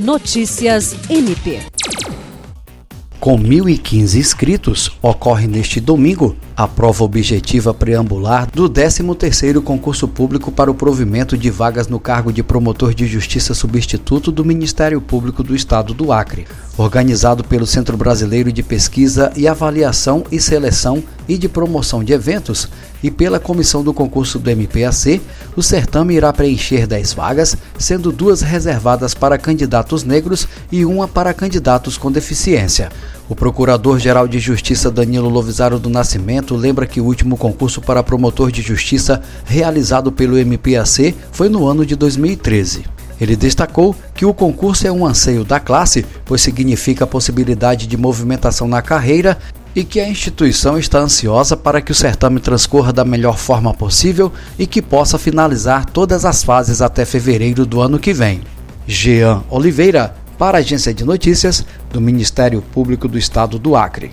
Notícias MP. Com 1.015 inscritos, ocorre neste domingo a prova objetiva preambular do 13º concurso público para o provimento de vagas no cargo de promotor de justiça substituto do Ministério Público do Estado do Acre, organizado pelo Centro Brasileiro de Pesquisa e Avaliação e Seleção e de Promoção de Eventos e pela comissão do concurso do MPAC, o certame irá preencher 10 vagas, sendo duas reservadas para candidatos negros e uma para candidatos com deficiência. O Procurador-Geral de Justiça Danilo Lovisaro do Nascimento lembra que o último concurso para promotor de justiça realizado pelo MPAC foi no ano de 2013. Ele destacou que o concurso é um anseio da classe, pois significa a possibilidade de movimentação na carreira e que a instituição está ansiosa para que o certame transcorra da melhor forma possível e que possa finalizar todas as fases até fevereiro do ano que vem. Jean Oliveira, para a Agência de Notícias do Ministério Público do Estado do Acre.